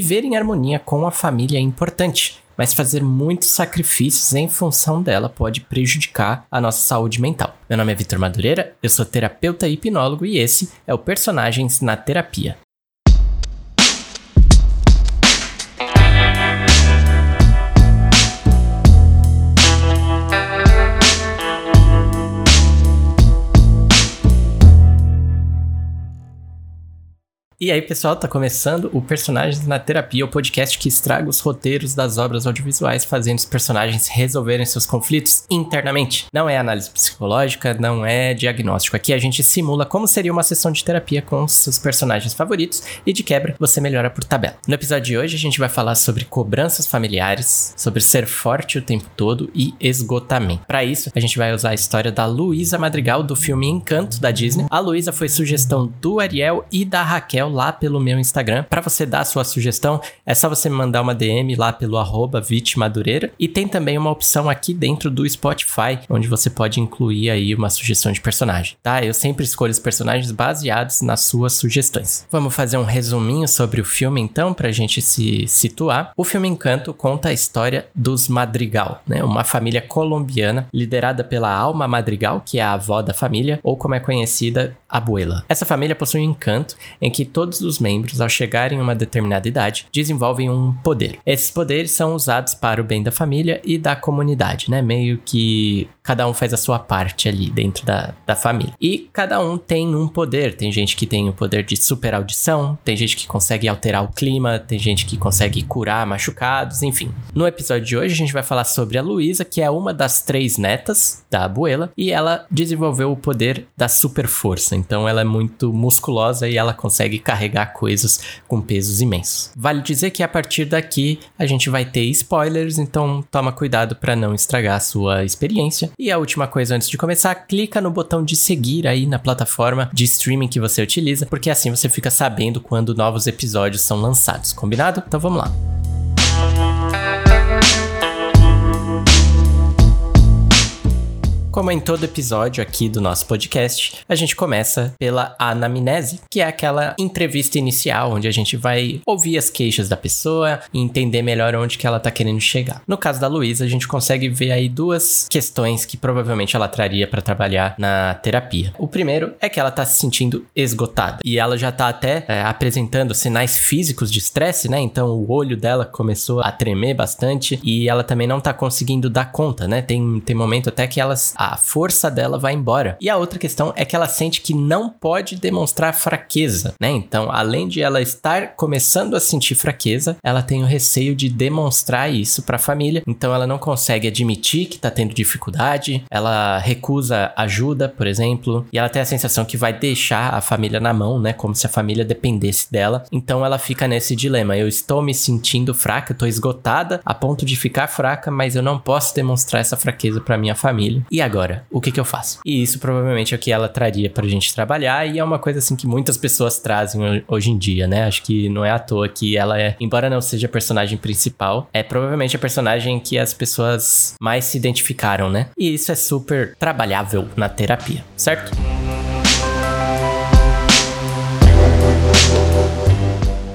viver em harmonia com a família é importante, mas fazer muitos sacrifícios em função dela pode prejudicar a nossa saúde mental. Meu nome é Vitor Madureira, eu sou terapeuta e hipnólogo e esse é o Personagens na Terapia. E aí, pessoal, tá começando o Personagens na Terapia, o podcast que estraga os roteiros das obras audiovisuais, fazendo os personagens resolverem seus conflitos internamente. Não é análise psicológica, não é diagnóstico. Aqui a gente simula como seria uma sessão de terapia com seus personagens favoritos e de quebra você melhora por tabela. No episódio de hoje a gente vai falar sobre cobranças familiares, sobre ser forte o tempo todo e esgotamento. Para isso, a gente vai usar a história da Luísa Madrigal do filme Encanto da Disney. A Luísa foi sugestão do Ariel e da Raquel lá pelo meu Instagram. Para você dar a sua sugestão, é só você me mandar uma DM lá pelo arroba Vitimadureira. E tem também uma opção aqui dentro do Spotify, onde você pode incluir aí uma sugestão de personagem, tá? Eu sempre escolho os personagens baseados nas suas sugestões. Vamos fazer um resuminho sobre o filme então, pra gente se situar. O filme Encanto conta a história dos Madrigal, né? Uma família colombiana liderada pela Alma Madrigal, que é a avó da família, ou como é conhecida, Abuela. Essa família possui um encanto em que todos os membros, ao chegarem a uma determinada idade, desenvolvem um poder. Esses poderes são usados para o bem da família e da comunidade, né? Meio que cada um faz a sua parte ali dentro da, da família. E cada um tem um poder. Tem gente que tem o poder de super audição, tem gente que consegue alterar o clima, tem gente que consegue curar machucados, enfim. No episódio de hoje a gente vai falar sobre a Luísa, que é uma das três netas da abuela, e ela desenvolveu o poder da super força. Então ela é muito musculosa e ela consegue carregar coisas com pesos imensos. Vale dizer que a partir daqui a gente vai ter spoilers, então toma cuidado para não estragar a sua experiência. E a última coisa antes de começar, clica no botão de seguir aí na plataforma de streaming que você utiliza, porque assim você fica sabendo quando novos episódios são lançados, combinado? Então vamos lá. Como em todo episódio aqui do nosso podcast, a gente começa pela anamnese, que é aquela entrevista inicial onde a gente vai ouvir as queixas da pessoa e entender melhor onde que ela tá querendo chegar. No caso da Luísa, a gente consegue ver aí duas questões que provavelmente ela traria para trabalhar na terapia. O primeiro é que ela tá se sentindo esgotada e ela já tá até é, apresentando sinais físicos de estresse, né? Então o olho dela começou a tremer bastante e ela também não tá conseguindo dar conta, né? Tem, tem momento até que elas a força dela vai embora. E a outra questão é que ela sente que não pode demonstrar fraqueza, né? Então, além de ela estar começando a sentir fraqueza, ela tem o receio de demonstrar isso para a família. Então, ela não consegue admitir que tá tendo dificuldade, ela recusa ajuda, por exemplo, e ela tem a sensação que vai deixar a família na mão, né? Como se a família dependesse dela. Então, ela fica nesse dilema: eu estou me sentindo fraca, tô esgotada a ponto de ficar fraca, mas eu não posso demonstrar essa fraqueza para minha família. E agora agora? O que que eu faço? E isso provavelmente é o que ela traria pra gente trabalhar e é uma coisa assim que muitas pessoas trazem hoje em dia, né? Acho que não é à toa que ela é, embora não seja a personagem principal, é provavelmente a personagem que as pessoas mais se identificaram, né? E isso é super trabalhável na terapia, certo?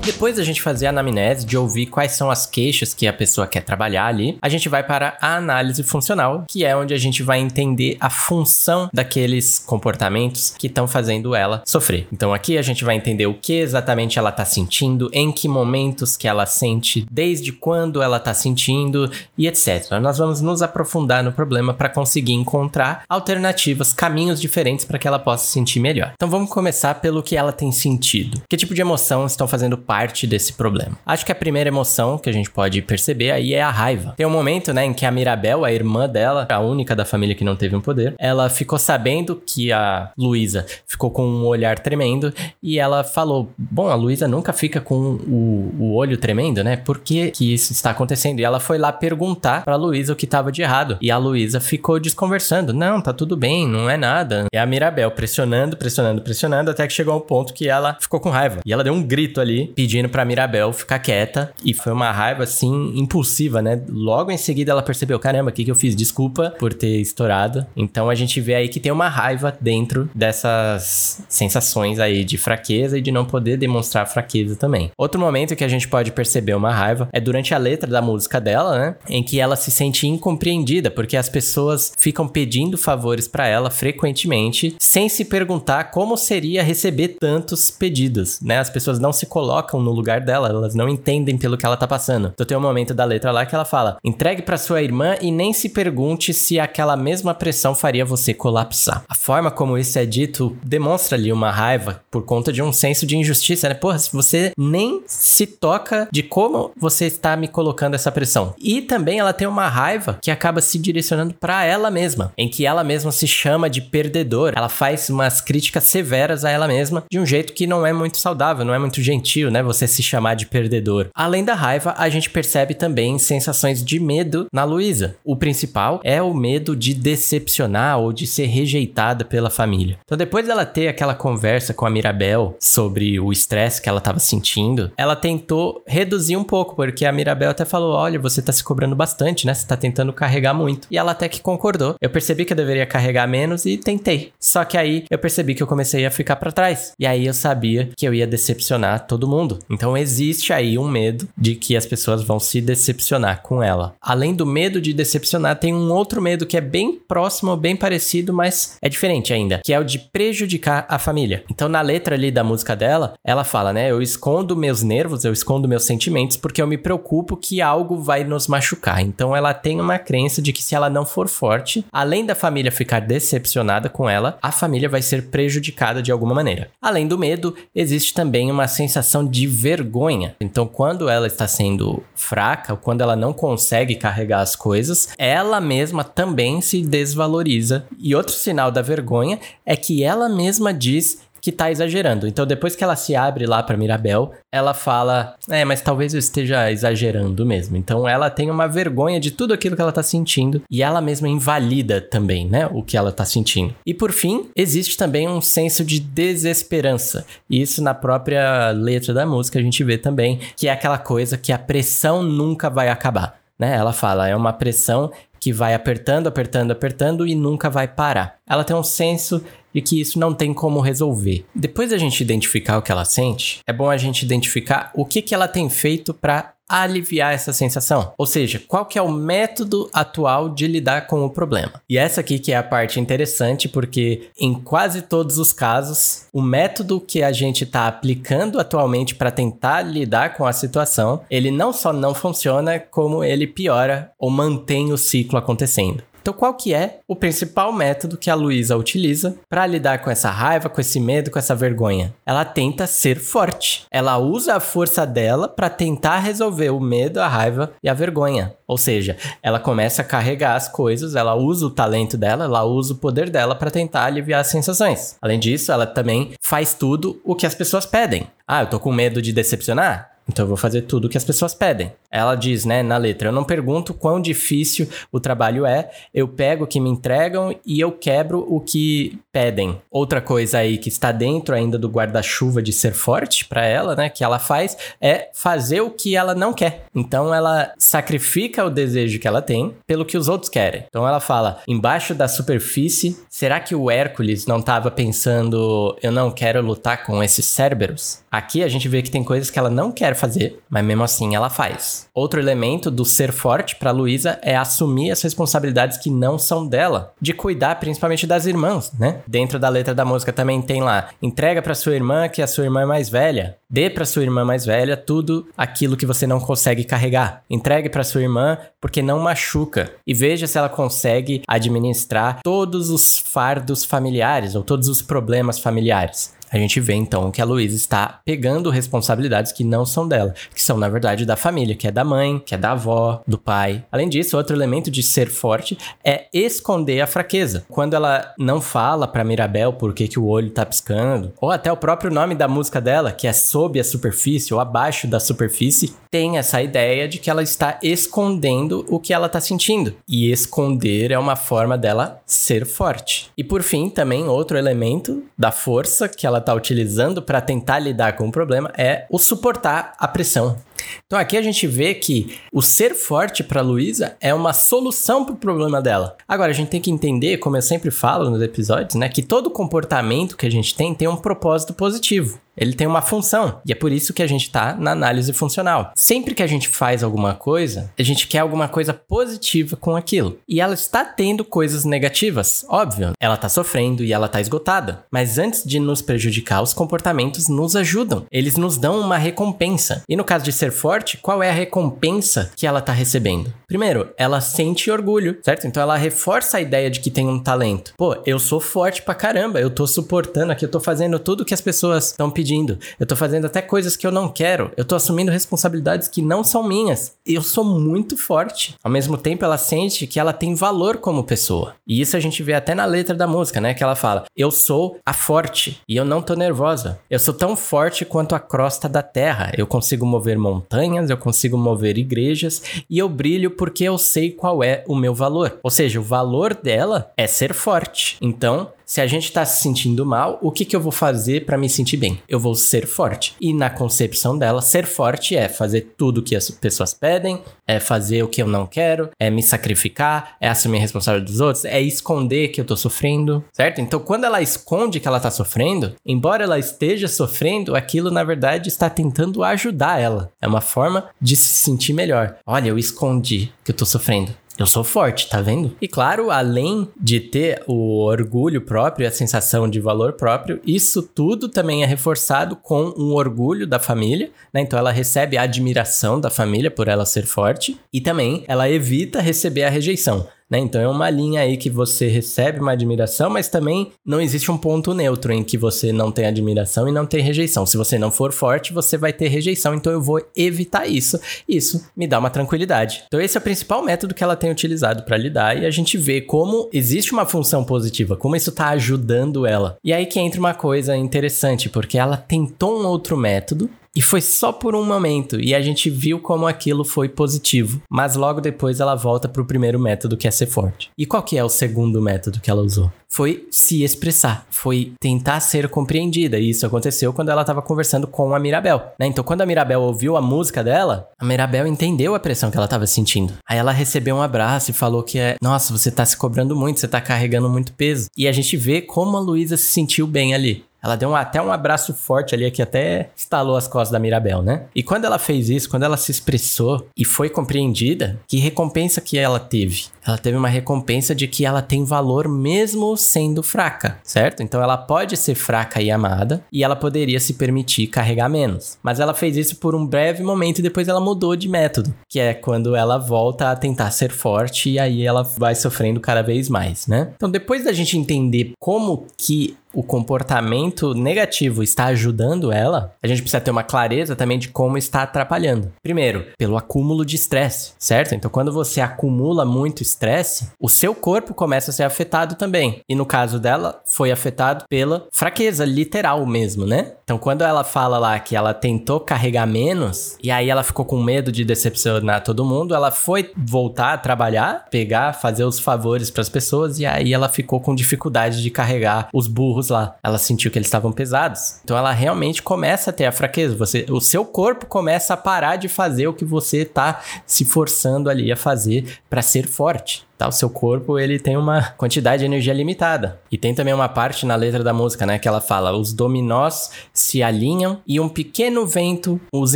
Depois da gente fazer a anamnese, de ouvir quais são as queixas que a pessoa quer trabalhar ali, a gente vai para a análise funcional, que é onde a gente vai entender a função daqueles comportamentos que estão fazendo ela sofrer. Então aqui a gente vai entender o que exatamente ela está sentindo, em que momentos que ela sente, desde quando ela está sentindo e etc. Nós vamos nos aprofundar no problema para conseguir encontrar alternativas, caminhos diferentes para que ela possa se sentir melhor. Então vamos começar pelo que ela tem sentido. Que tipo de emoção estão fazendo parte parte desse problema. Acho que a primeira emoção que a gente pode perceber aí é a raiva. Tem um momento, né, em que a Mirabel, a irmã dela, a única da família que não teve um poder, ela ficou sabendo que a Luísa ficou com um olhar tremendo e ela falou: Bom, a Luísa nunca fica com o, o olho tremendo, né? Por que, que isso está acontecendo? E ela foi lá perguntar pra Luísa o que estava de errado. E a Luísa ficou desconversando: Não, tá tudo bem, não é nada. E a Mirabel pressionando, pressionando, pressionando, até que chegou ao ponto que ela ficou com raiva. E ela deu um grito ali, pedindo pedindo pra Mirabel ficar quieta. E foi uma raiva, assim, impulsiva, né? Logo em seguida ela percebeu: caramba, o que, que eu fiz? Desculpa por ter estourado. Então a gente vê aí que tem uma raiva dentro dessas sensações aí de fraqueza e de não poder demonstrar fraqueza também. Outro momento que a gente pode perceber uma raiva é durante a letra da música dela, né? Em que ela se sente incompreendida porque as pessoas ficam pedindo favores para ela frequentemente sem se perguntar como seria receber tantos pedidos, né? As pessoas não se colocam no lugar dela, elas não entendem pelo que ela tá passando. Então tem um momento da letra lá que ela fala: "Entregue para sua irmã e nem se pergunte se aquela mesma pressão faria você colapsar". A forma como isso é dito demonstra ali uma raiva por conta de um senso de injustiça, né? Porra, se você nem se toca de como você está me colocando essa pressão. E também ela tem uma raiva que acaba se direcionando para ela mesma, em que ela mesma se chama de perdedor. Ela faz umas críticas severas a ela mesma de um jeito que não é muito saudável, não é muito gentil, né? Você se chamar de perdedor. Além da raiva, a gente percebe também sensações de medo na Luísa. O principal é o medo de decepcionar ou de ser rejeitada pela família. Então, depois dela ter aquela conversa com a Mirabel sobre o estresse que ela estava sentindo, ela tentou reduzir um pouco, porque a Mirabel até falou: Olha, você tá se cobrando bastante, né? Você tá tentando carregar muito. E ela até que concordou. Eu percebi que eu deveria carregar menos e tentei. Só que aí eu percebi que eu comecei a ficar para trás. E aí eu sabia que eu ia decepcionar todo mundo. Então existe aí um medo de que as pessoas vão se decepcionar com ela. Além do medo de decepcionar, tem um outro medo que é bem próximo, bem parecido, mas é diferente ainda, que é o de prejudicar a família. Então na letra ali da música dela, ela fala, né? Eu escondo meus nervos, eu escondo meus sentimentos porque eu me preocupo que algo vai nos machucar. Então ela tem uma crença de que se ela não for forte, além da família ficar decepcionada com ela, a família vai ser prejudicada de alguma maneira. Além do medo, existe também uma sensação de vergonha. Então, quando ela está sendo fraca, quando ela não consegue carregar as coisas, ela mesma também se desvaloriza. E outro sinal da vergonha é que ela mesma diz que tá exagerando. Então, depois que ela se abre lá para Mirabel, ela fala: É, mas talvez eu esteja exagerando mesmo. Então, ela tem uma vergonha de tudo aquilo que ela tá sentindo e ela mesma invalida também, né? O que ela tá sentindo. E por fim, existe também um senso de desesperança. E isso na própria letra da música a gente vê também, que é aquela coisa que a pressão nunca vai acabar. Né? Ela fala, é uma pressão que vai apertando, apertando, apertando e nunca vai parar. Ela tem um senso de que isso não tem como resolver. Depois da gente identificar o que ela sente, é bom a gente identificar o que, que ela tem feito para aliviar essa sensação. Ou seja, qual que é o método atual de lidar com o problema. E essa aqui que é a parte interessante, porque em quase todos os casos, o método que a gente está aplicando atualmente para tentar lidar com a situação, ele não só não funciona, como ele piora ou mantém o ciclo acontecendo. Então, qual que é o principal método que a Luísa utiliza para lidar com essa raiva, com esse medo, com essa vergonha? Ela tenta ser forte. Ela usa a força dela para tentar resolver o medo, a raiva e a vergonha. Ou seja, ela começa a carregar as coisas, ela usa o talento dela, ela usa o poder dela para tentar aliviar as sensações. Além disso, ela também faz tudo o que as pessoas pedem. Ah, eu tô com medo de decepcionar? Então eu vou fazer tudo o que as pessoas pedem. Ela diz, né, na letra, eu não pergunto quão difícil o trabalho é, eu pego o que me entregam e eu quebro o que pedem. Outra coisa aí que está dentro ainda do guarda-chuva de ser forte para ela, né, que ela faz é fazer o que ela não quer. Então ela sacrifica o desejo que ela tem pelo que os outros querem. Então ela fala, embaixo da superfície, será que o Hércules não estava pensando, eu não quero lutar com esses Cerberus? Aqui a gente vê que tem coisas que ela não quer fazer, mas mesmo assim ela faz. Outro elemento do ser forte para Luísa é assumir as responsabilidades que não são dela, de cuidar principalmente das irmãs, né? Dentro da letra da música também tem lá: entrega para sua irmã que a sua irmã é mais velha. Dê para sua irmã mais velha tudo aquilo que você não consegue carregar. Entregue para sua irmã porque não machuca e veja se ela consegue administrar todos os fardos familiares ou todos os problemas familiares a gente vê então que a Luísa está pegando responsabilidades que não são dela, que são na verdade da família, que é da mãe, que é da avó, do pai. Além disso, outro elemento de ser forte é esconder a fraqueza. Quando ela não fala para Mirabel por que, que o olho tá piscando, ou até o próprio nome da música dela, que é sob a superfície ou abaixo da superfície, tem essa ideia de que ela está escondendo o que ela está sentindo. E esconder é uma forma dela ser forte. E por fim, também outro elemento da força que ela ela tá utilizando para tentar lidar com o problema é o suportar a pressão. Então aqui a gente vê que o ser forte para Luísa é uma solução para o problema dela. Agora a gente tem que entender, como eu sempre falo nos episódios, né, que todo comportamento que a gente tem tem um propósito positivo. Ele tem uma função. E é por isso que a gente está na análise funcional. Sempre que a gente faz alguma coisa, a gente quer alguma coisa positiva com aquilo. E ela está tendo coisas negativas, óbvio. Ela está sofrendo e ela está esgotada. Mas antes de nos prejudicar, os comportamentos nos ajudam. Eles nos dão uma recompensa. E no caso de ser forte, qual é a recompensa que ela está recebendo? Primeiro, ela sente orgulho, certo? Então ela reforça a ideia de que tem um talento. Pô, eu sou forte pra caramba, eu tô suportando aqui, eu tô fazendo tudo que as pessoas estão pedindo. Eu tô fazendo até coisas que eu não quero. Eu tô assumindo responsabilidades que não são minhas. Eu sou muito forte. Ao mesmo tempo, ela sente que ela tem valor como pessoa. E isso a gente vê até na letra da música, né? Que ela fala: Eu sou a forte e eu não tô nervosa. Eu sou tão forte quanto a crosta da terra. Eu consigo mover montanhas, eu consigo mover igrejas e eu brilho porque eu sei qual é o meu valor. Ou seja, o valor dela é ser forte. Então, se a gente está se sentindo mal, o que, que eu vou fazer para me sentir bem? Eu vou ser forte. E na concepção dela, ser forte é fazer tudo o que as pessoas pedem, é fazer o que eu não quero, é me sacrificar, é assumir a responsabilidade dos outros, é esconder que eu tô sofrendo, certo? Então, quando ela esconde que ela tá sofrendo, embora ela esteja sofrendo, aquilo na verdade está tentando ajudar ela. É uma forma de se sentir melhor. Olha, eu escondi que eu tô sofrendo. Eu sou forte, tá vendo? E claro, além de ter o orgulho próprio a sensação de valor próprio, isso tudo também é reforçado com um orgulho da família, né? Então ela recebe a admiração da família por ela ser forte e também ela evita receber a rejeição. Né? Então é uma linha aí que você recebe uma admiração, mas também não existe um ponto neutro em que você não tem admiração e não tem rejeição. Se você não for forte, você vai ter rejeição, então eu vou evitar isso. Isso me dá uma tranquilidade. Então esse é o principal método que ela tem utilizado para lidar e a gente vê como existe uma função positiva, como isso está ajudando ela. E aí que entra uma coisa interessante, porque ela tentou um outro método e foi só por um momento, e a gente viu como aquilo foi positivo. Mas logo depois ela volta para o primeiro método, que é ser forte. E qual que é o segundo método que ela usou? Foi se expressar, foi tentar ser compreendida. E isso aconteceu quando ela estava conversando com a Mirabel. Né? Então, quando a Mirabel ouviu a música dela, a Mirabel entendeu a pressão que ela estava sentindo. Aí ela recebeu um abraço e falou que é: Nossa, você está se cobrando muito, você está carregando muito peso. E a gente vê como a Luísa se sentiu bem ali. Ela deu um, até um abraço forte ali, que até estalou as costas da Mirabel, né? E quando ela fez isso, quando ela se expressou e foi compreendida, que recompensa que ela teve? Ela teve uma recompensa de que ela tem valor mesmo sendo fraca, certo? Então ela pode ser fraca e amada e ela poderia se permitir carregar menos. Mas ela fez isso por um breve momento e depois ela mudou de método, que é quando ela volta a tentar ser forte e aí ela vai sofrendo cada vez mais, né? Então depois da gente entender como que o comportamento negativo está ajudando ela, a gente precisa ter uma clareza também de como está atrapalhando. Primeiro, pelo acúmulo de estresse, certo? Então, quando você acumula muito estresse, o seu corpo começa a ser afetado também. E no caso dela, foi afetado pela fraqueza literal mesmo, né? Então, quando ela fala lá que ela tentou carregar menos e aí ela ficou com medo de decepcionar todo mundo, ela foi voltar a trabalhar, pegar, fazer os favores para as pessoas e aí ela ficou com dificuldade de carregar os burros lá. Ela sentiu que eles estavam pesados. Então ela realmente começa a ter a fraqueza. Você, o seu corpo começa a parar de fazer o que você está se forçando ali a fazer para ser forte. Tá? O seu corpo ele tem uma quantidade de energia limitada. E tem também uma parte na letra da música, né, que ela fala: os dominós se alinham e um pequeno vento os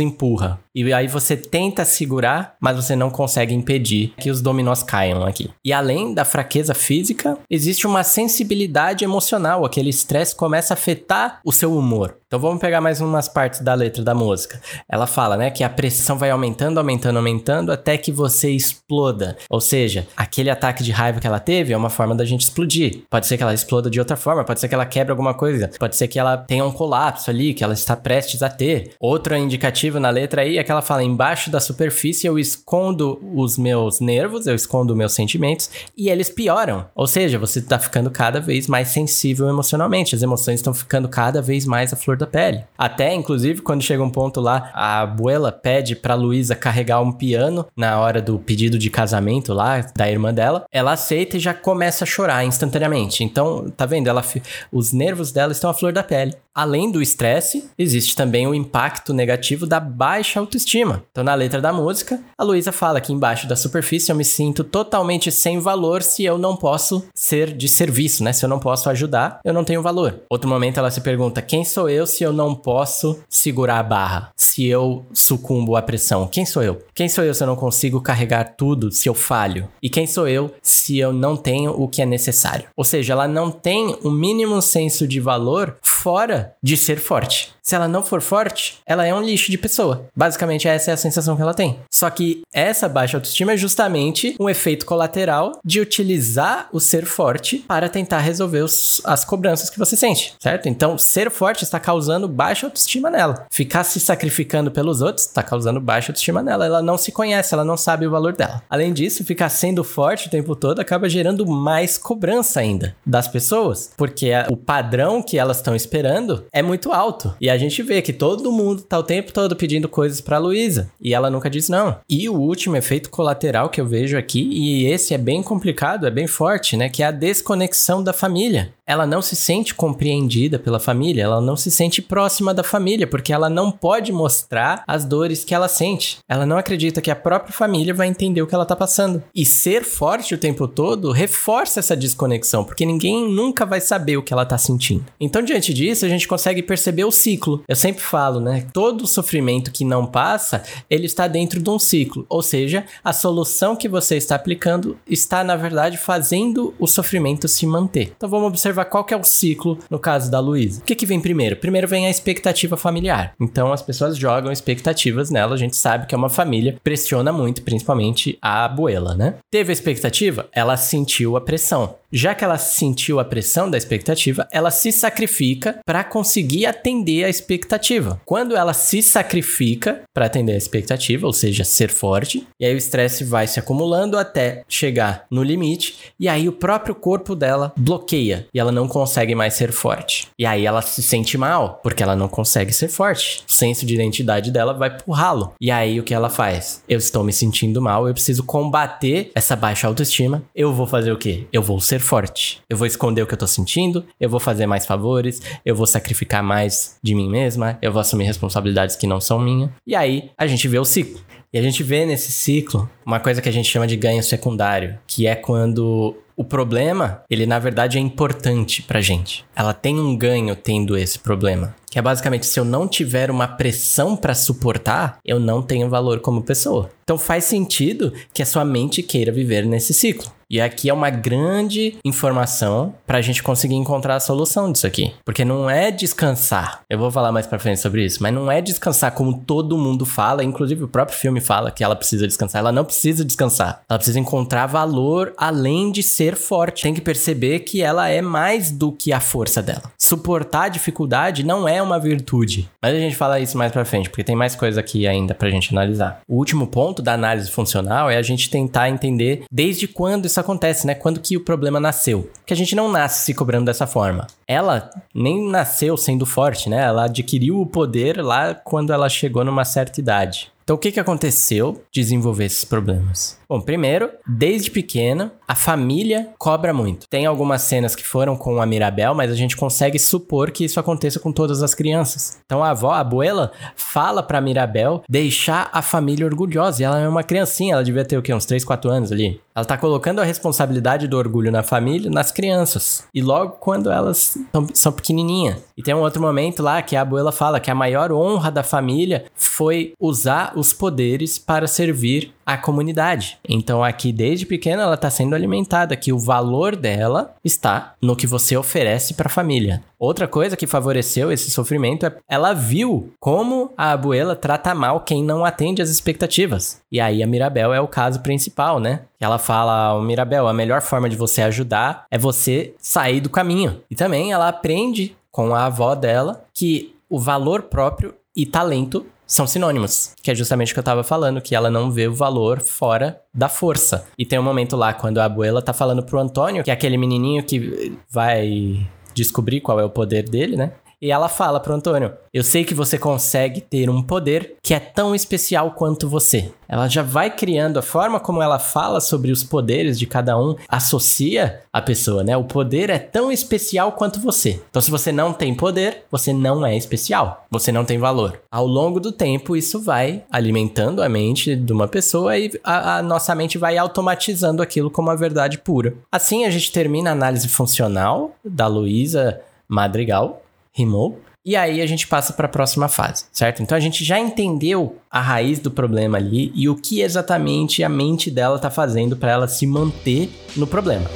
empurra. E aí você tenta segurar, mas você não consegue impedir que os dominós caiam aqui. E além da fraqueza física, existe uma sensibilidade emocional. Aquele estresse começa a afetar o seu humor. Então vamos pegar mais umas partes da letra da música. Ela fala, né, que a pressão vai aumentando, aumentando, aumentando até que você exploda. Ou seja, aquele ataque de raiva que ela teve é uma forma da gente explodir. Pode ser que ela exploda de outra forma, pode ser que ela quebre alguma coisa, pode ser que ela tenha um colapso ali, que ela está prestes a ter. Outro indicativo na letra aí é que ela fala: embaixo da superfície eu escondo os meus nervos, eu escondo meus sentimentos e eles pioram. Ou seja, você está ficando cada vez mais sensível emocionalmente, as emoções estão ficando cada vez mais à flor da pele. Até, inclusive, quando chega um ponto lá, a abuela pede pra Luísa carregar um piano na hora do pedido de casamento lá da irmã dela. Ela aceita e já começa a chorar instantaneamente. Então, tá vendo? Ela, os nervos dela estão à flor da pele. Além do estresse, existe também o impacto negativo da baixa autoestima. Então, na letra da música, a Luísa fala que embaixo da superfície eu me sinto totalmente sem valor se eu não posso ser de serviço, né? Se eu não posso ajudar, eu não tenho valor. Outro momento ela se pergunta: quem sou eu se eu não posso segurar a barra? Se eu sucumbo à pressão, quem sou eu? Quem sou eu se eu não consigo carregar tudo, se eu falho? E quem sou eu se eu não tenho o que é necessário? Ou seja, ela não tem o mínimo senso de valor fora de ser forte. Se ela não for forte, ela é um lixo de pessoa. Basicamente, essa é a sensação que ela tem. Só que essa baixa autoestima é justamente um efeito colateral de utilizar o ser forte para tentar resolver os, as cobranças que você sente, certo? Então, ser forte está causando baixa autoestima nela. Ficar se sacrificando pelos outros está causando baixa autoestima nela. Ela não se conhece, ela não sabe o valor dela. Além disso, ficar sendo forte o tempo todo acaba gerando mais cobrança ainda das pessoas, porque o padrão que elas estão esperando é muito alto. E a gente vê que todo mundo tá o tempo todo pedindo coisas pra Luísa. E ela nunca diz não. E o último efeito colateral que eu vejo aqui, e esse é bem complicado, é bem forte, né? Que é a desconexão da família ela não se sente compreendida pela família, ela não se sente próxima da família, porque ela não pode mostrar as dores que ela sente. Ela não acredita que a própria família vai entender o que ela tá passando. E ser forte o tempo todo reforça essa desconexão, porque ninguém nunca vai saber o que ela tá sentindo. Então, diante disso, a gente consegue perceber o ciclo. Eu sempre falo, né? Todo sofrimento que não passa, ele está dentro de um ciclo. Ou seja, a solução que você está aplicando está, na verdade, fazendo o sofrimento se manter. Então, vamos observar observar qual que é o ciclo no caso da Luísa. O que, que vem primeiro? Primeiro vem a expectativa familiar. Então as pessoas jogam expectativas nela, a gente sabe que é uma família, pressiona muito, principalmente a abuela, né? Teve a expectativa, ela sentiu a pressão. Já que ela sentiu a pressão da expectativa, ela se sacrifica para conseguir atender a expectativa. Quando ela se sacrifica para atender a expectativa, ou seja, ser forte, e aí o estresse vai se acumulando até chegar no limite, e aí o próprio corpo dela bloqueia e ela não consegue mais ser forte. E aí ela se sente mal, porque ela não consegue ser forte. O senso de identidade dela vai pro ralo. E aí o que ela faz? Eu estou me sentindo mal, eu preciso combater essa baixa autoestima. Eu vou fazer o quê? Eu vou ser forte. Eu vou esconder o que eu tô sentindo, eu vou fazer mais favores, eu vou sacrificar mais de mim mesma, eu vou assumir responsabilidades que não são minhas. E aí a gente vê o ciclo. E a gente vê nesse ciclo uma coisa que a gente chama de ganho secundário, que é quando o problema, ele na verdade é importante pra gente. Ela tem um ganho tendo esse problema. Que é basicamente, se eu não tiver uma pressão para suportar, eu não tenho valor como pessoa. Então faz sentido que a sua mente queira viver nesse ciclo. E aqui é uma grande informação para a gente conseguir encontrar a solução disso aqui. Porque não é descansar. Eu vou falar mais para frente sobre isso, mas não é descansar como todo mundo fala, inclusive o próprio filme fala que ela precisa descansar. Ela não precisa descansar. Ela precisa encontrar valor além de ser forte. Tem que perceber que ela é mais do que a força dela. Suportar a dificuldade não é uma virtude. Mas a gente fala isso mais para frente, porque tem mais coisa aqui ainda pra gente analisar. O último ponto da análise funcional é a gente tentar entender desde quando isso acontece, né? Quando que o problema nasceu. Que a gente não nasce se cobrando dessa forma. Ela nem nasceu sendo forte, né? Ela adquiriu o poder lá quando ela chegou numa certa idade. Então, o que, que aconteceu desenvolver esses problemas? Bom, primeiro, desde pequena, a família cobra muito. Tem algumas cenas que foram com a Mirabel, mas a gente consegue supor que isso aconteça com todas as crianças. Então, a avó, a abuela, fala pra Mirabel deixar a família orgulhosa. E ela é uma criancinha, ela devia ter o quê? Uns 3, 4 anos ali. Ela tá colocando a responsabilidade do orgulho na família nas crianças. E logo quando elas são, são pequenininhas. E tem um outro momento lá que a abuela fala que a maior honra da família foi usar os poderes para servir a comunidade. Então aqui desde pequena ela está sendo alimentada que o valor dela está no que você oferece para a família. Outra coisa que favoreceu esse sofrimento é ela viu como a abuela trata mal quem não atende às expectativas. E aí a Mirabel é o caso principal, né? Ela fala, o Mirabel, a melhor forma de você ajudar é você sair do caminho. E também ela aprende com a avó dela que o valor próprio e talento são sinônimos, que é justamente o que eu tava falando, que ela não vê o valor fora da força. E tem um momento lá quando a abuela tá falando pro Antônio, que é aquele menininho que vai descobrir qual é o poder dele, né? E ela fala pro Antônio: Eu sei que você consegue ter um poder que é tão especial quanto você. Ela já vai criando a forma como ela fala sobre os poderes de cada um, associa a pessoa, né? O poder é tão especial quanto você. Então, se você não tem poder, você não é especial. Você não tem valor. Ao longo do tempo, isso vai alimentando a mente de uma pessoa e a, a nossa mente vai automatizando aquilo como a verdade pura. Assim, a gente termina a análise funcional da Luísa Madrigal, rimou. E aí a gente passa para a próxima fase, certo? Então a gente já entendeu a raiz do problema ali e o que exatamente a mente dela tá fazendo para ela se manter no problema.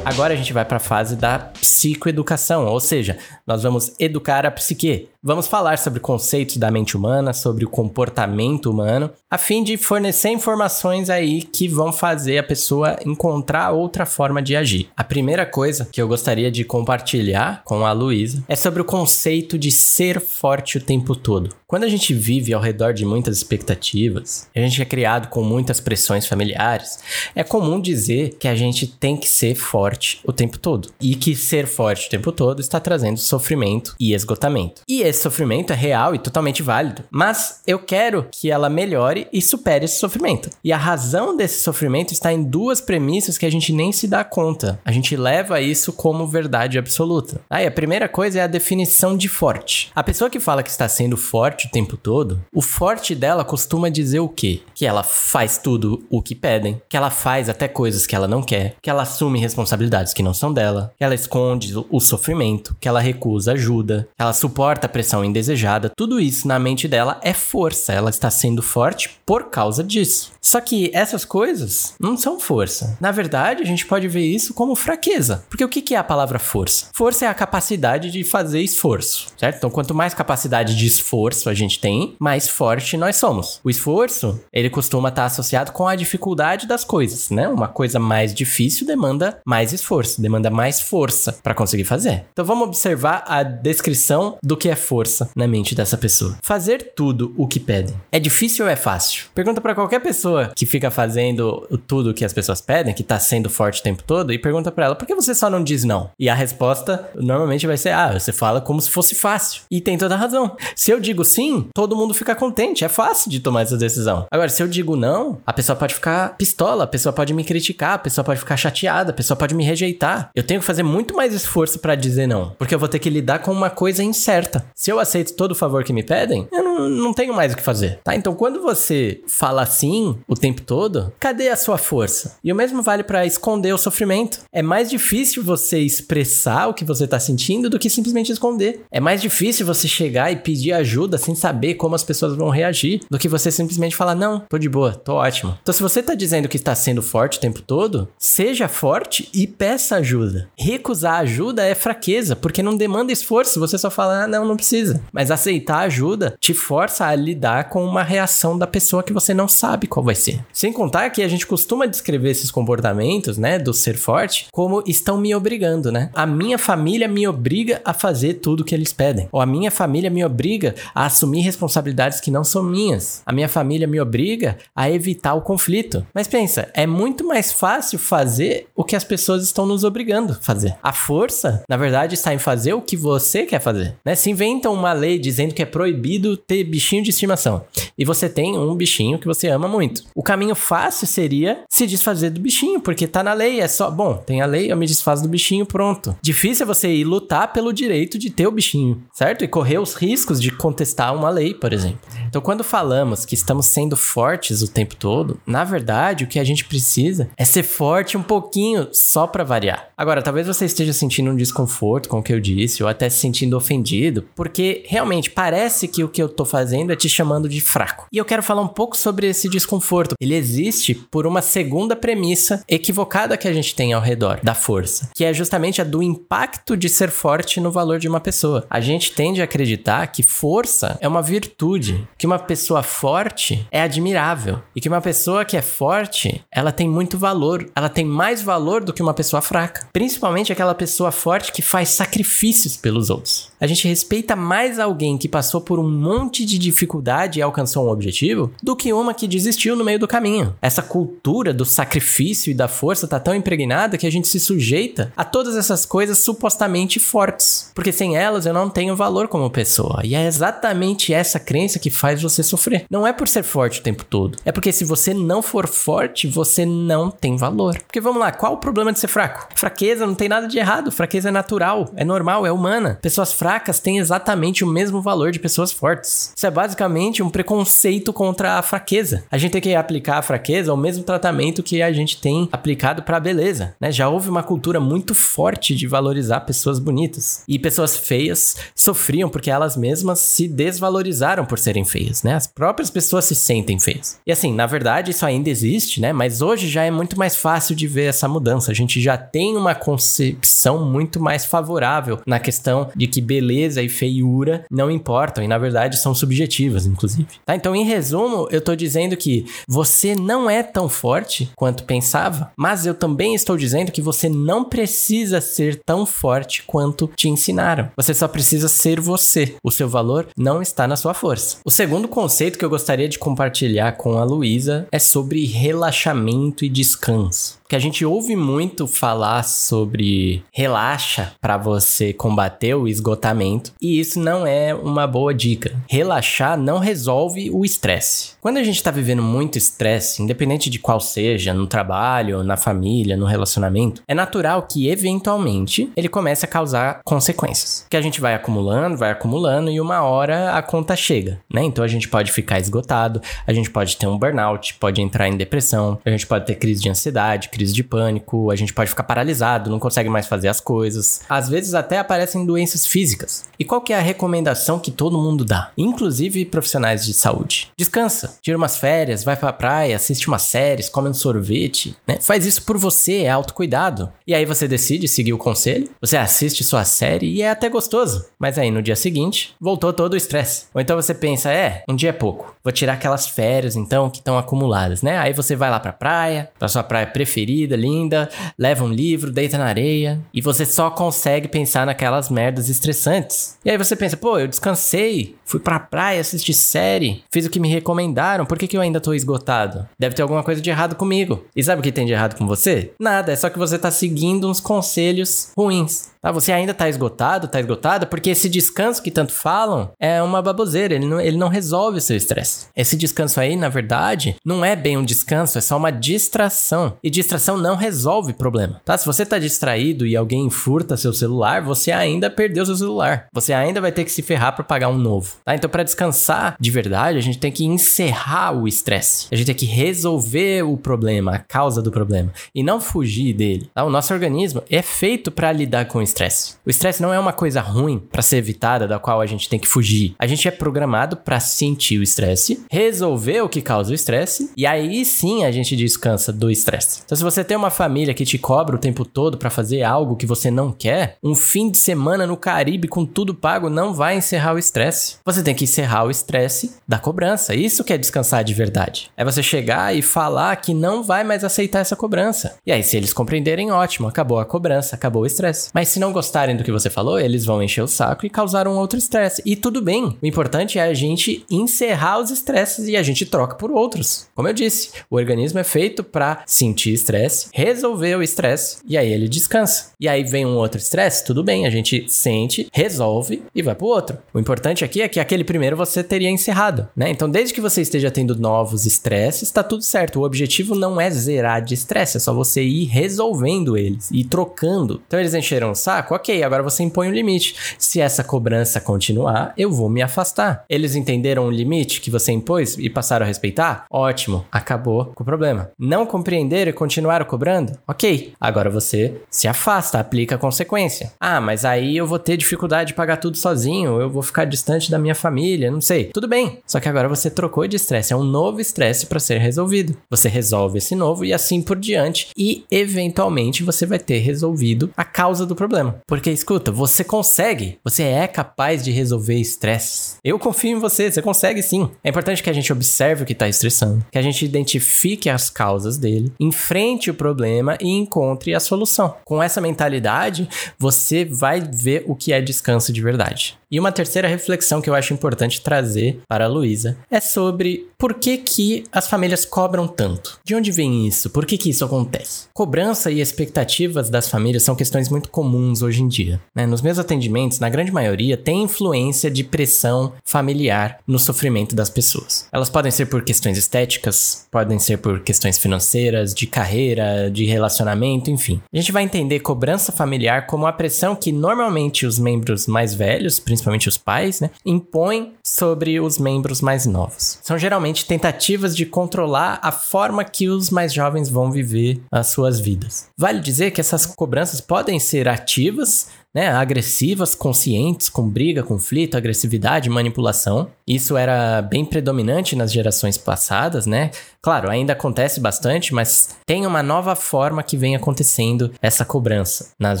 Agora a gente vai para a fase da psicoeducação, ou seja, nós vamos educar a psique. Vamos falar sobre conceitos da mente humana, sobre o comportamento humano, a fim de fornecer informações aí que vão fazer a pessoa encontrar outra forma de agir. A primeira coisa que eu gostaria de compartilhar com a Luísa é sobre o conceito de ser forte o tempo todo. Quando a gente vive ao redor de muitas expectativas, a gente é criado com muitas pressões familiares, é comum dizer que a gente tem que ser forte o tempo todo. E que ser forte o tempo todo está trazendo sofrimento e esgotamento. E sofrimento é real e totalmente válido. Mas eu quero que ela melhore e supere esse sofrimento. E a razão desse sofrimento está em duas premissas que a gente nem se dá conta. A gente leva isso como verdade absoluta. Aí a primeira coisa é a definição de forte. A pessoa que fala que está sendo forte o tempo todo, o forte dela costuma dizer o quê? Que ela faz tudo o que pedem, que ela faz até coisas que ela não quer, que ela assume responsabilidades que não são dela, que ela esconde o sofrimento, que ela recusa ajuda, que ela suporta pressão indesejada. Tudo isso na mente dela é força. Ela está sendo forte por causa disso. Só que essas coisas não são força. Na verdade, a gente pode ver isso como fraqueza. Porque o que é a palavra força? Força é a capacidade de fazer esforço, certo? Então, quanto mais capacidade de esforço a gente tem, mais forte nós somos. O esforço, ele costuma estar associado com a dificuldade das coisas, né? Uma coisa mais difícil demanda mais esforço, demanda mais força para conseguir fazer. Então, vamos observar a descrição do que é força na mente dessa pessoa. Fazer tudo o que pedem. É difícil ou é fácil? Pergunta para qualquer pessoa que fica fazendo tudo que as pessoas pedem, que tá sendo forte o tempo todo, e pergunta para ela, por que você só não diz não? E a resposta normalmente vai ser, ah, você fala como se fosse fácil. E tem toda a razão. Se eu digo sim, todo mundo fica contente, é fácil de tomar essa decisão. Agora, se eu digo não, a pessoa pode ficar pistola, a pessoa pode me criticar, a pessoa pode ficar chateada, a pessoa pode me rejeitar. Eu tenho que fazer muito mais esforço para dizer não, porque eu vou ter que lidar com uma coisa incerta. Se eu aceito todo o favor que me pedem, eu não, não tenho mais o que fazer, tá? Então, quando você fala sim o tempo todo, cadê a sua força? E o mesmo vale para esconder o sofrimento. É mais difícil você expressar o que você tá sentindo do que simplesmente esconder. É mais difícil você chegar e pedir ajuda sem saber como as pessoas vão reagir do que você simplesmente falar: "Não, tô de boa, tô ótimo". Então, se você tá dizendo que está sendo forte o tempo todo, seja forte e peça ajuda. Recusar ajuda é fraqueza, porque não demanda esforço, você só fala: "Ah, não, não precisa". Mas aceitar ajuda te força a lidar com uma reação da pessoa que você não sabe qual vai ser. Sem contar que a gente costuma descrever esses comportamentos, né, do ser forte, como estão me obrigando, né? A minha família me obriga a fazer tudo que eles pedem. Ou a minha família me obriga a assumir responsabilidades que não são minhas. A minha família me obriga a evitar o conflito. Mas pensa, é muito mais fácil fazer o que as pessoas estão nos obrigando a fazer. A força, na verdade, está em fazer o que você quer fazer. Né? Se inventam uma lei dizendo que é proibido ter bichinho de estimação. E você tem um bichinho que você ama muito. O caminho fácil seria se desfazer do bichinho, porque tá na lei, é só, bom, tem a lei, eu me desfaço do bichinho, pronto. Difícil é você ir lutar pelo direito de ter o bichinho, certo? E correr os riscos de contestar uma lei, por exemplo. Então, quando falamos que estamos sendo fortes o tempo todo, na verdade, o que a gente precisa é ser forte um pouquinho, só para variar. Agora, talvez você esteja sentindo um desconforto com o que eu disse, ou até se sentindo ofendido, porque realmente parece que o que eu tô fazendo é te chamando de fraco. E eu quero falar um pouco sobre esse desconforto. Ele existe por uma segunda premissa equivocada que a gente tem ao redor da força, que é justamente a do impacto de ser forte no valor de uma pessoa. A gente tende a acreditar que força é uma virtude, que uma pessoa forte é admirável e que uma pessoa que é forte, ela tem muito valor, ela tem mais valor do que uma pessoa fraca, principalmente aquela pessoa forte que faz sacrifícios pelos outros. A gente respeita mais alguém que passou por um monte de dificuldade e alcançou um objetivo do que uma que desistiu no meio do caminho. Essa cultura do sacrifício e da força tá tão impregnada que a gente se sujeita a todas essas coisas supostamente fortes, porque sem elas eu não tenho valor como pessoa. E é exatamente essa crença que faz você sofrer. Não é por ser forte o tempo todo, é porque se você não for forte, você não tem valor. Porque vamos lá, qual o problema de ser fraco? Fraqueza não tem nada de errado, fraqueza é natural, é normal, é humana. Pessoas fracas têm exatamente o mesmo valor de pessoas fortes. Isso é basicamente um preconceito contra a fraqueza. A gente tem que aplicar a fraqueza ao mesmo tratamento que a gente tem aplicado para a beleza, né? Já houve uma cultura muito forte de valorizar pessoas bonitas e pessoas feias sofriam porque elas mesmas se desvalorizaram por serem feias, né? As próprias pessoas se sentem feias. E assim, na verdade, isso ainda existe, né? Mas hoje já é muito mais fácil de ver essa mudança. A gente já tem uma concepção muito mais favorável na questão de que beleza e feiura não importam e na verdade são subjetivas, inclusive. Tá? Então, em resumo, eu tô dizendo que você não é tão forte quanto pensava, mas eu também estou dizendo que você não precisa ser tão forte quanto te ensinaram. Você só precisa ser você. O seu valor não está na sua força. O segundo conceito que eu gostaria de compartilhar com a Luísa é sobre relaxamento e descanso que a gente ouve muito falar sobre relaxa para você combater o esgotamento, e isso não é uma boa dica. Relaxar não resolve o estresse. Quando a gente está vivendo muito estresse, independente de qual seja, no trabalho, na família, no relacionamento, é natural que eventualmente ele comece a causar consequências. Que a gente vai acumulando, vai acumulando e uma hora a conta chega, né? Então a gente pode ficar esgotado, a gente pode ter um burnout, pode entrar em depressão, a gente pode ter crise de ansiedade, crise de pânico, a gente pode ficar paralisado, não consegue mais fazer as coisas. Às vezes até aparecem doenças físicas. E qual que é a recomendação que todo mundo dá, inclusive profissionais de saúde? Descansa, tira umas férias, vai pra praia, assiste umas séries, come um sorvete, né? Faz isso por você, é autocuidado. E aí você decide seguir o conselho, você assiste sua série e é até gostoso. Mas aí no dia seguinte, voltou todo o estresse. Ou então você pensa, é, um dia é pouco. Vou tirar aquelas férias então que estão acumuladas, né? Aí você vai lá pra praia, pra sua praia preferida colorida, linda, leva um livro, deita na areia e você só consegue pensar naquelas merdas estressantes. E aí você pensa, pô, eu descansei, fui pra praia, assisti série, fiz o que me recomendaram, por que, que eu ainda tô esgotado? Deve ter alguma coisa de errado comigo. E sabe o que tem de errado com você? Nada, é só que você tá seguindo uns conselhos ruins. Tá? Você ainda tá esgotado, tá esgotada, porque esse descanso que tanto falam é uma baboseira, ele não, ele não resolve o seu estresse. Esse descanso aí, na verdade, não é bem um descanso, é só uma distração. E distração não resolve problema, tá? Se você tá distraído e alguém furta seu celular, você ainda perdeu seu celular. Você ainda vai ter que se ferrar para pagar um novo, tá? Então, para descansar de verdade, a gente tem que encerrar o estresse. A gente tem que resolver o problema, a causa do problema, e não fugir dele. Tá? O nosso organismo é feito para lidar com estresse. O estresse não é uma coisa ruim para ser evitada, da qual a gente tem que fugir. A gente é programado para sentir o estresse, resolver o que causa o estresse, e aí sim a gente descansa do estresse. Então, se você tem uma família que te cobra o tempo todo para fazer algo que você não quer, um fim de semana no Caribe com tudo pago não vai encerrar o estresse. Você tem que encerrar o estresse da cobrança. Isso que é descansar de verdade. É você chegar e falar que não vai mais aceitar essa cobrança. E aí, se eles compreenderem, ótimo, acabou a cobrança, acabou o estresse. Mas se se não gostarem do que você falou, eles vão encher o saco e causar um outro estresse. E tudo bem. O importante é a gente encerrar os estresses e a gente troca por outros. Como eu disse, o organismo é feito para sentir estresse, resolver o estresse e aí ele descansa. E aí vem um outro estresse, tudo bem, a gente sente, resolve e vai pro outro. O importante aqui é que aquele primeiro você teria encerrado, né? Então, desde que você esteja tendo novos estresses, tá tudo certo. O objetivo não é zerar de estresse, é só você ir resolvendo eles e trocando. Então, eles encheram o saco, ok, agora você impõe um limite. Se essa cobrança continuar, eu vou me afastar. Eles entenderam o limite que você impôs e passaram a respeitar? Ótimo, acabou com o problema. Não compreenderam e continuaram cobrando? Ok, agora você se afasta, aplica a consequência. Ah, mas aí eu vou ter dificuldade de pagar tudo sozinho, eu vou ficar distante da minha minha família, não sei. Tudo bem. Só que agora você trocou de estresse, é um novo estresse para ser resolvido. Você resolve esse novo e assim por diante e eventualmente você vai ter resolvido a causa do problema. Porque escuta, você consegue, você é capaz de resolver estresse. Eu confio em você, você consegue sim. É importante que a gente observe o que está estressando, que a gente identifique as causas dele, enfrente o problema e encontre a solução. Com essa mentalidade, você vai ver o que é descanso de verdade. E uma terceira reflexão que eu acho importante trazer para a Luísa é sobre por que, que as famílias cobram tanto. De onde vem isso? Por que, que isso acontece? Cobrança e expectativas das famílias são questões muito comuns hoje em dia. Né? Nos meus atendimentos, na grande maioria, tem influência de pressão familiar no sofrimento das pessoas. Elas podem ser por questões estéticas, podem ser por questões financeiras, de carreira, de relacionamento, enfim. A gente vai entender cobrança familiar como a pressão que normalmente os membros mais velhos, principalmente os pais, né, impõem sobre os membros mais novos. São geralmente tentativas de controlar a forma que os mais jovens vão viver as suas vidas. Vale dizer que essas cobranças podem ser ativas, né, agressivas, conscientes, com briga, conflito, agressividade, manipulação. Isso era bem predominante nas gerações passadas, né? Claro, ainda acontece bastante, mas tem uma nova forma que vem acontecendo essa cobrança nas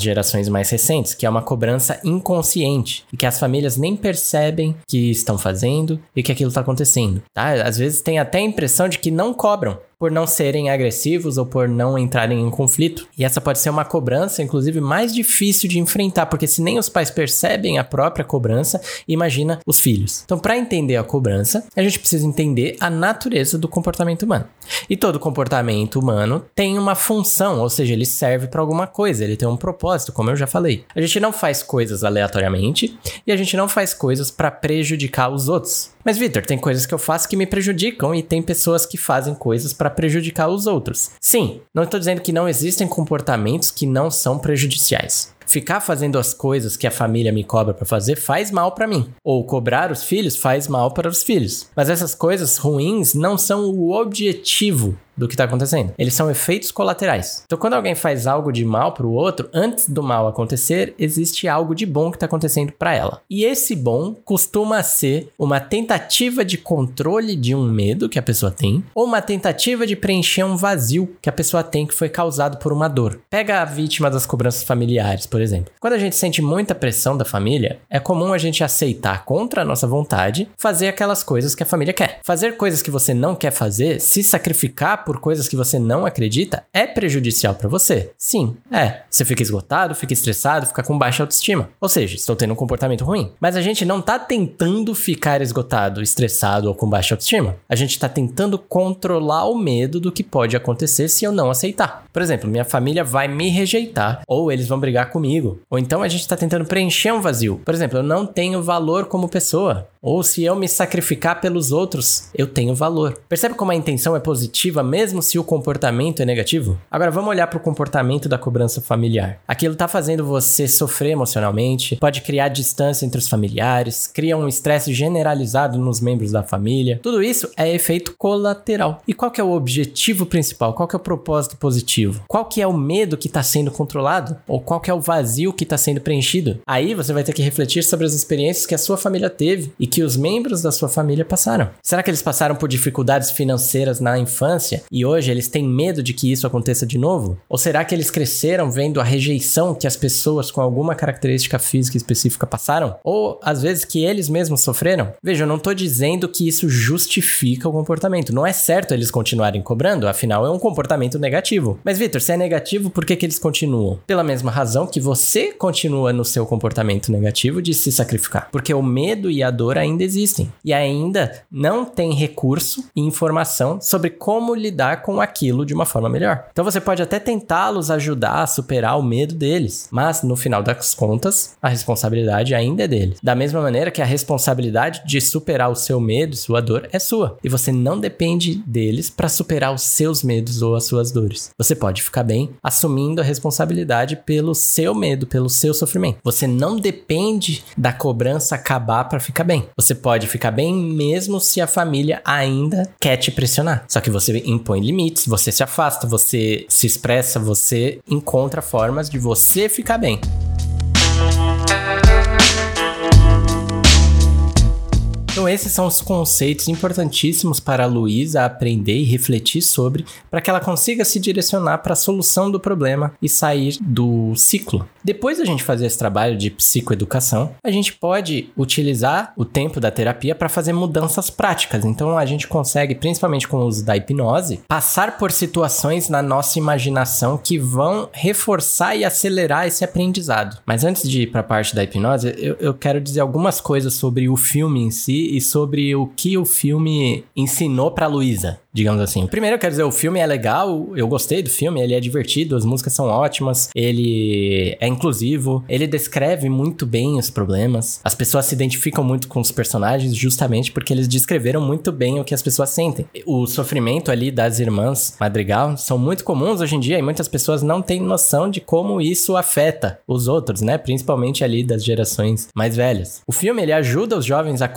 gerações mais recentes, que é uma cobrança inconsciente e que as famílias nem percebem que estão fazendo e que aquilo está acontecendo. Tá? Às vezes tem até a impressão de que não cobram, por não serem agressivos ou por não entrarem em conflito. E essa pode ser uma cobrança, inclusive, mais difícil de enfrentar, porque se nem os pais percebem a própria cobrança, imagina os filhos. Então, para entender a cobrança, a gente precisa entender a natureza do comportamento humano. E todo comportamento humano tem uma função, ou seja, ele serve para alguma coisa, ele tem um propósito, como eu já falei. A gente não faz coisas aleatoriamente e a gente não faz coisas para prejudicar os outros. Mas, Victor, tem coisas que eu faço que me prejudicam e tem pessoas que fazem coisas para prejudicar os outros. Sim, não estou dizendo que não existem comportamentos que não são prejudiciais ficar fazendo as coisas que a família me cobra para fazer faz mal para mim. Ou cobrar os filhos faz mal para os filhos. Mas essas coisas ruins não são o objetivo do que está acontecendo. Eles são efeitos colaterais. Então, quando alguém faz algo de mal para o outro, antes do mal acontecer, existe algo de bom que está acontecendo para ela. E esse bom costuma ser uma tentativa de controle de um medo que a pessoa tem, ou uma tentativa de preencher um vazio que a pessoa tem que foi causado por uma dor. Pega a vítima das cobranças familiares, por exemplo. Quando a gente sente muita pressão da família, é comum a gente aceitar contra a nossa vontade fazer aquelas coisas que a família quer. Fazer coisas que você não quer fazer, se sacrificar por coisas que você não acredita é prejudicial para você? Sim, é. Você fica esgotado, fica estressado, fica com baixa autoestima. Ou seja, estou tendo um comportamento ruim. Mas a gente não tá tentando ficar esgotado, estressado ou com baixa autoestima. A gente tá tentando controlar o medo do que pode acontecer se eu não aceitar. Por exemplo, minha família vai me rejeitar ou eles vão brigar comigo. Ou então a gente tá tentando preencher um vazio. Por exemplo, eu não tenho valor como pessoa. Ou se eu me sacrificar pelos outros, eu tenho valor. Percebe como a intenção é positiva mesmo se o comportamento é negativo? Agora vamos olhar para o comportamento da cobrança familiar. Aquilo está fazendo você sofrer emocionalmente, pode criar distância entre os familiares, cria um estresse generalizado nos membros da família. Tudo isso é efeito colateral. E qual que é o objetivo principal? Qual que é o propósito positivo? Qual que é o medo que está sendo controlado? Ou qual que é o vazio que está sendo preenchido? Aí você vai ter que refletir sobre as experiências que a sua família teve e que os membros da sua família passaram. Será que eles passaram por dificuldades financeiras na infância e hoje eles têm medo de que isso aconteça de novo? Ou será que eles cresceram vendo a rejeição que as pessoas com alguma característica física específica passaram? Ou às vezes que eles mesmos sofreram? Veja, eu não estou dizendo que isso justifica o comportamento. Não é certo eles continuarem cobrando, afinal é um comportamento negativo. Mas Vitor, se é negativo, por que, que eles continuam? Pela mesma razão que você continua no seu comportamento negativo de se sacrificar. Porque o medo e a dor ainda existem. E ainda não tem recurso e informação sobre como lidar com aquilo de uma forma melhor. Então você pode até tentá-los ajudar a superar o medo deles, mas no final das contas, a responsabilidade ainda é deles. Da mesma maneira que a responsabilidade de superar o seu medo sua dor é sua. E você não depende deles para superar os seus medos ou as suas dores. Você pode ficar bem assumindo a responsabilidade pelo seu medo, pelo seu sofrimento. Você não depende da cobrança acabar para ficar bem. Você pode ficar bem mesmo se a família ainda quer te pressionar. Só que você impõe limites, você se afasta, você se expressa, você encontra formas de você ficar bem. Então, esses são os conceitos importantíssimos para a Luísa aprender e refletir sobre, para que ela consiga se direcionar para a solução do problema e sair do ciclo. Depois da gente fazer esse trabalho de psicoeducação, a gente pode utilizar o tempo da terapia para fazer mudanças práticas. Então, a gente consegue, principalmente com o uso da hipnose, passar por situações na nossa imaginação que vão reforçar e acelerar esse aprendizado. Mas antes de ir para a parte da hipnose, eu, eu quero dizer algumas coisas sobre o filme em si e sobre o que o filme ensinou para Luísa digamos assim. Primeiro, eu quero dizer, o filme é legal, eu gostei do filme, ele é divertido, as músicas são ótimas, ele é inclusivo, ele descreve muito bem os problemas. As pessoas se identificam muito com os personagens justamente porque eles descreveram muito bem o que as pessoas sentem. O sofrimento ali das irmãs Madrigal são muito comuns hoje em dia e muitas pessoas não têm noção de como isso afeta os outros, né? Principalmente ali das gerações mais velhas. O filme ele ajuda os jovens a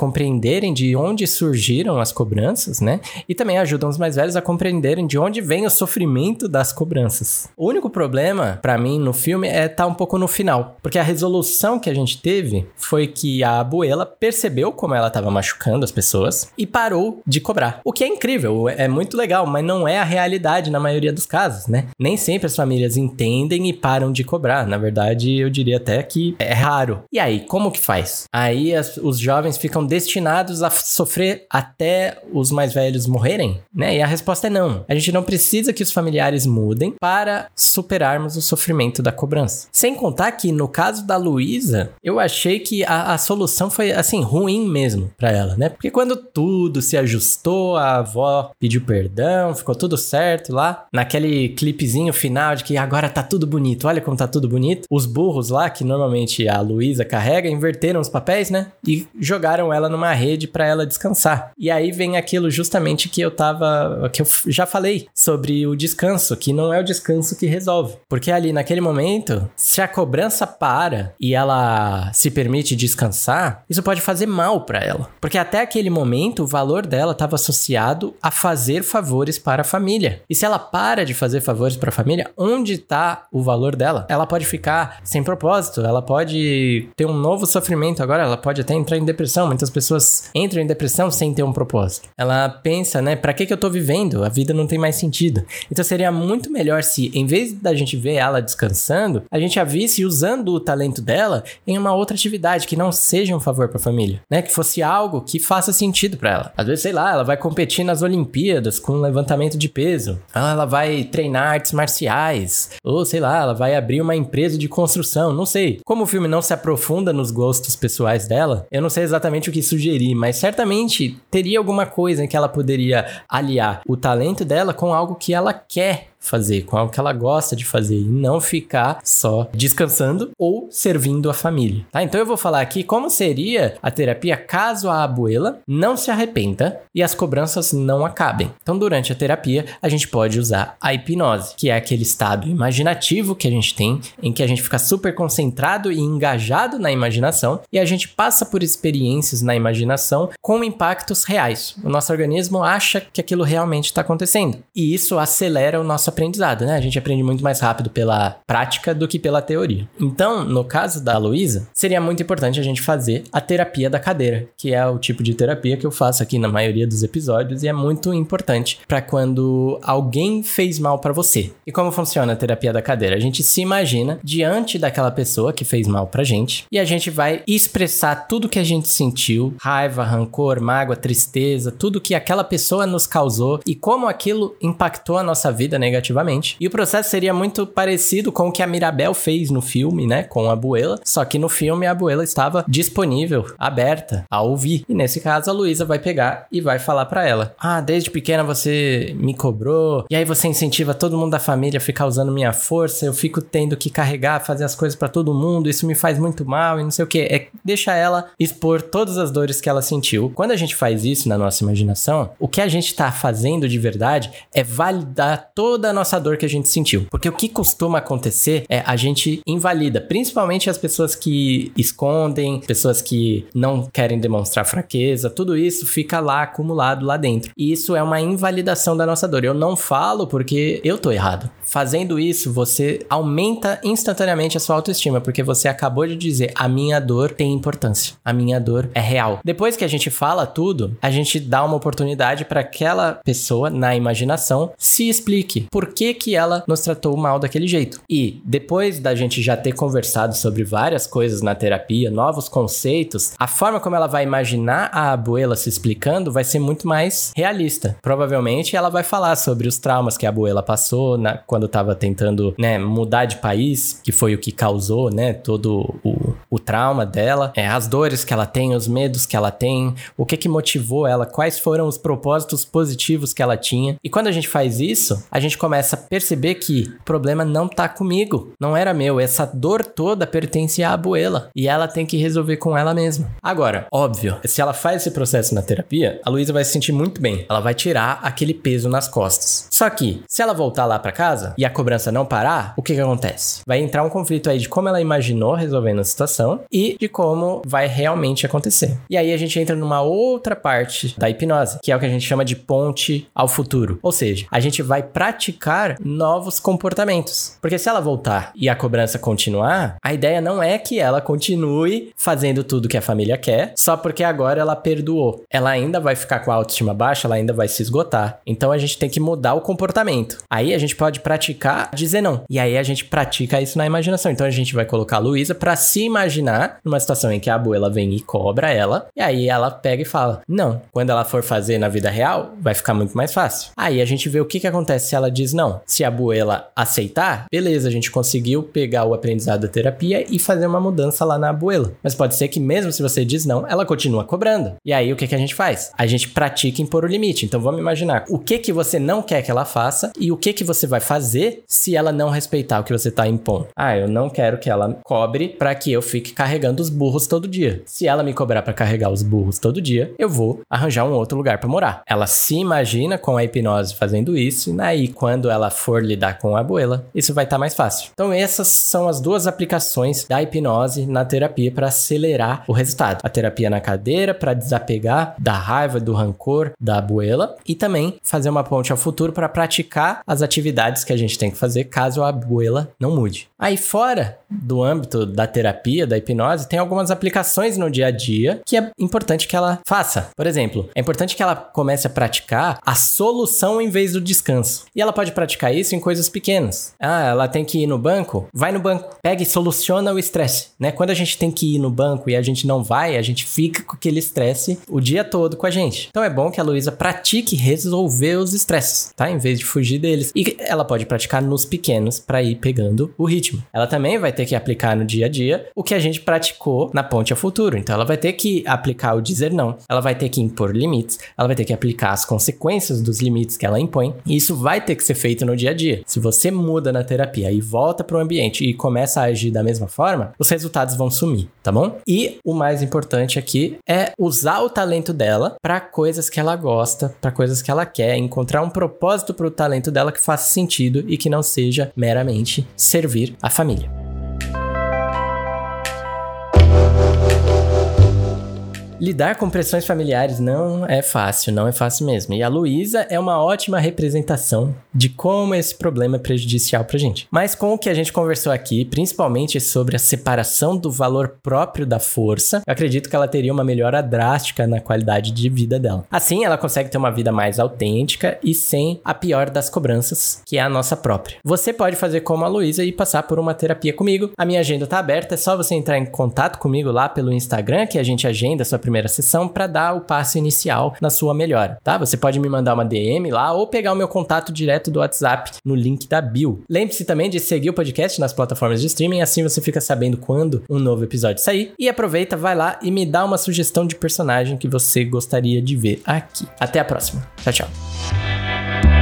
compreenderem de onde surgiram as cobranças, né? E também ajuda os mais velhos a compreenderem de onde vem o sofrimento das cobranças. O único problema, para mim, no filme é estar tá um pouco no final, porque a resolução que a gente teve foi que a abuela percebeu como ela estava machucando as pessoas e parou de cobrar. O que é incrível, é muito legal, mas não é a realidade na maioria dos casos, né? Nem sempre as famílias entendem e param de cobrar. Na verdade, eu diria até que é raro. E aí, como que faz? Aí as, os jovens ficam destinados a sofrer até os mais velhos morrerem? Né? E a resposta é não. A gente não precisa que os familiares mudem para superarmos o sofrimento da cobrança. Sem contar que no caso da Luísa, eu achei que a, a solução foi assim ruim mesmo para ela, né? Porque quando tudo se ajustou, a avó pediu perdão, ficou tudo certo lá, naquele clipezinho final de que agora tá tudo bonito. Olha como tá tudo bonito. Os burros lá que normalmente a Luísa carrega inverteram os papéis, né? E jogaram ela numa rede para ela descansar. E aí vem aquilo justamente que eu tava. que eu já falei sobre o descanso, que não é o descanso que resolve. Porque ali, naquele momento, se a cobrança para e ela se permite descansar, isso pode fazer mal para ela. Porque até aquele momento, o valor dela estava associado a fazer favores para a família. E se ela para de fazer favores para a família, onde está o valor dela? Ela pode ficar sem propósito, ela pode ter um novo sofrimento agora, ela pode até entrar em depressão. Muitas pessoas entram em depressão sem ter um propósito. Ela pensa, né, para que, que eu tô vivendo? A vida não tem mais sentido. Então seria muito melhor se, em vez da gente ver ela descansando, a gente a visse usando o talento dela em uma outra atividade que não seja um favor para a família, né? Que fosse algo que faça sentido para ela. Às vezes, sei lá, ela vai competir nas Olimpíadas com levantamento de peso. Ela vai treinar artes marciais. Ou sei lá, ela vai abrir uma empresa de construção. Não sei. Como o filme não se aprofunda nos gostos pessoais dela, eu não sei exatamente o que sugerir, mas certamente teria alguma coisa em que ela poderia aliar o talento dela com algo que ela quer fazer, com algo que ela gosta de fazer e não ficar só descansando ou servindo a família, tá? Então eu vou falar aqui como seria a terapia caso a abuela não se arrependa e as cobranças não acabem. Então durante a terapia a gente pode usar a hipnose, que é aquele estado imaginativo que a gente tem em que a gente fica super concentrado e engajado na imaginação e a gente passa por experiências na imaginação com impactos reais. O nosso organismo acha que aquilo realmente está acontecendo e isso acelera o nosso aprendizado, né? A gente aprende muito mais rápido pela prática do que pela teoria. Então, no caso da Luísa, seria muito importante a gente fazer a terapia da cadeira, que é o tipo de terapia que eu faço aqui na maioria dos episódios e é muito importante para quando alguém fez mal para você. E como funciona a terapia da cadeira? A gente se imagina diante daquela pessoa que fez mal pra gente e a gente vai expressar tudo que a gente sentiu, raiva, rancor, mágoa, tristeza, tudo que aquela pessoa nos causou e como aquilo impactou a nossa vida negativamente E o processo seria muito parecido com o que a Mirabel fez no filme, né, com a Abuela, só que no filme a Abuela estava disponível, aberta a ouvir. E nesse caso a Luísa vai pegar e vai falar para ela: "Ah, desde pequena você me cobrou, e aí você incentiva todo mundo da família a ficar usando minha força, eu fico tendo que carregar, fazer as coisas para todo mundo, isso me faz muito mal e não sei o que". É deixa ela expor todas as dores que ela sentiu. Quando a gente faz isso na nossa imaginação, o que a gente tá fazendo de verdade é validar toda a nossa dor que a gente sentiu. Porque o que costuma acontecer é a gente invalida, principalmente as pessoas que escondem, pessoas que não querem demonstrar fraqueza, tudo isso fica lá acumulado lá dentro. E isso é uma invalidação da nossa dor. Eu não falo porque eu tô errado. Fazendo isso, você aumenta instantaneamente a sua autoestima, porque você acabou de dizer: a minha dor tem importância, a minha dor é real. Depois que a gente fala tudo, a gente dá uma oportunidade para aquela pessoa, na imaginação, se explique por que, que ela nos tratou mal daquele jeito. E depois da gente já ter conversado sobre várias coisas na terapia, novos conceitos, a forma como ela vai imaginar a abuela se explicando vai ser muito mais realista. Provavelmente ela vai falar sobre os traumas que a abuela passou na, quando estava tentando né, mudar de país, que foi o que causou né, todo o, o trauma dela, é, as dores que ela tem, os medos que ela tem, o que que motivou ela, quais foram os propósitos positivos que ela tinha. E quando a gente faz isso, a gente começa a perceber que o problema não tá comigo, não era meu, essa dor toda pertence à abuela e ela tem que resolver com ela mesma. Agora, óbvio, se ela faz esse processo na terapia, a Luísa vai se sentir muito bem. Ela vai tirar aquele peso nas costas. Só que, se ela voltar lá para casa e a cobrança não parar, o que que acontece? Vai entrar um conflito aí de como ela imaginou resolvendo a situação e de como vai realmente acontecer. E aí a gente entra numa outra parte da hipnose, que é o que a gente chama de ponte ao futuro. Ou seja, a gente vai praticar novos comportamentos. Porque se ela voltar e a cobrança continuar, a ideia não é que ela continue fazendo tudo que a família quer, só porque agora ela perdoou. Ela ainda vai ficar com a autoestima baixa, ela ainda vai se esgotar. Então a gente tem que mudar o comportamento. Aí a gente pode praticar dizer não. E aí a gente pratica isso na imaginação. Então a gente vai colocar a Luísa para se imaginar numa situação em que a abuela vem e cobra ela, e aí ela pega e fala: "Não". Quando ela for fazer na vida real, vai ficar muito mais fácil. Aí a gente vê o que que acontece se ela diz não. Se a abuela aceitar, beleza, a gente conseguiu pegar o aprendizado da terapia e fazer uma mudança lá na abuela. Mas pode ser que mesmo se você diz não, ela continua cobrando. E aí o que que a gente faz? A gente pratica impor o limite. Então vamos imaginar o que que você não quer que ela faça e o que que você vai fazer se ela não respeitar o que você tá impondo. Ah, eu não quero que ela cobre para que eu fique carregando os burros todo dia. Se ela me cobrar para carregar os burros todo dia, eu vou arranjar um outro lugar para morar. Ela se imagina com a hipnose fazendo isso, e aí quando ela for lidar com a abuela, isso vai estar tá mais fácil. Então essas são as duas aplicações da hipnose na terapia para acelerar o resultado. A terapia na cadeira para desapegar da raiva, do rancor da abuela e também fazer uma ponte ao futuro para praticar as atividades que a gente tem que fazer caso a abuela não mude. Aí fora do âmbito da terapia, da hipnose, tem algumas aplicações no dia a dia que é importante que ela faça. Por exemplo, é importante que ela comece a praticar a solução em vez do descanso. E ela pode praticar isso em coisas pequenas. Ah, ela tem que ir no banco? Vai no banco. Pega e soluciona o estresse, né? Quando a gente tem que ir no banco e a gente não vai, a gente fica com aquele estresse o dia todo com a gente. Então é bom que a Luísa pratique resolver os estresses, tá? Em vez de fugir deles. E ela pode praticar nos pequenos para ir pegando o ritmo. Ela também vai ter que aplicar no dia a dia o que a gente praticou na ponte ao futuro. Então ela vai ter que aplicar o dizer não, ela vai ter que impor limites, ela vai ter que aplicar as consequências dos limites que ela impõe. E isso vai ter que ser feito no dia a dia. Se você muda na terapia e volta para o ambiente e começa a agir da mesma forma, os resultados vão sumir, tá bom? E o mais importante aqui é usar o talento dela para coisas que ela gosta, para coisas que ela quer, encontrar um propósito para o talento dela que faça sentido e que não seja meramente servir a família. Lidar com pressões familiares não é fácil, não é fácil mesmo. E a Luísa é uma ótima representação de como esse problema é prejudicial pra gente. Mas com o que a gente conversou aqui, principalmente sobre a separação do valor próprio da força, eu acredito que ela teria uma melhora drástica na qualidade de vida dela. Assim, ela consegue ter uma vida mais autêntica e sem a pior das cobranças, que é a nossa própria. Você pode fazer como a Luísa e passar por uma terapia comigo. A minha agenda tá aberta, é só você entrar em contato comigo lá pelo Instagram, que a gente agenda a sua primeira sessão para dar o passo inicial na sua melhora, tá? Você pode me mandar uma DM lá ou pegar o meu contato direto do WhatsApp no link da bio. Lembre-se também de seguir o podcast nas plataformas de streaming, assim você fica sabendo quando um novo episódio sair. E aproveita, vai lá e me dá uma sugestão de personagem que você gostaria de ver aqui. Até a próxima. Tchau, tchau.